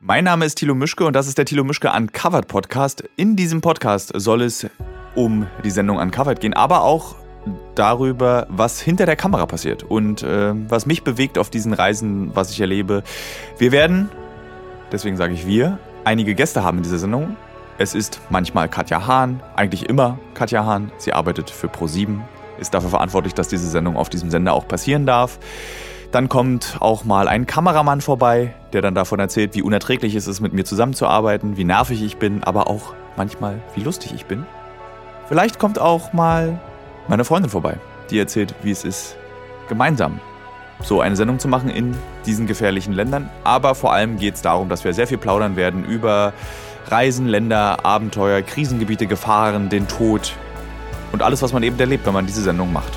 Mein Name ist Thilo Mischke und das ist der Thilo Mischke Uncovered Podcast. In diesem Podcast soll es um die Sendung Uncovered gehen, aber auch darüber, was hinter der Kamera passiert und äh, was mich bewegt auf diesen Reisen, was ich erlebe. Wir werden, deswegen sage ich wir, einige Gäste haben in dieser Sendung. Es ist manchmal Katja Hahn, eigentlich immer Katja Hahn. Sie arbeitet für Pro7, ist dafür verantwortlich, dass diese Sendung auf diesem Sender auch passieren darf. Dann kommt auch mal ein Kameramann vorbei, der dann davon erzählt, wie unerträglich es ist, mit mir zusammenzuarbeiten, wie nervig ich bin, aber auch manchmal, wie lustig ich bin. Vielleicht kommt auch mal meine Freundin vorbei, die erzählt, wie es ist, gemeinsam so eine Sendung zu machen in diesen gefährlichen Ländern. Aber vor allem geht es darum, dass wir sehr viel plaudern werden über Reisen, Länder, Abenteuer, Krisengebiete, Gefahren, den Tod und alles, was man eben erlebt, wenn man diese Sendung macht.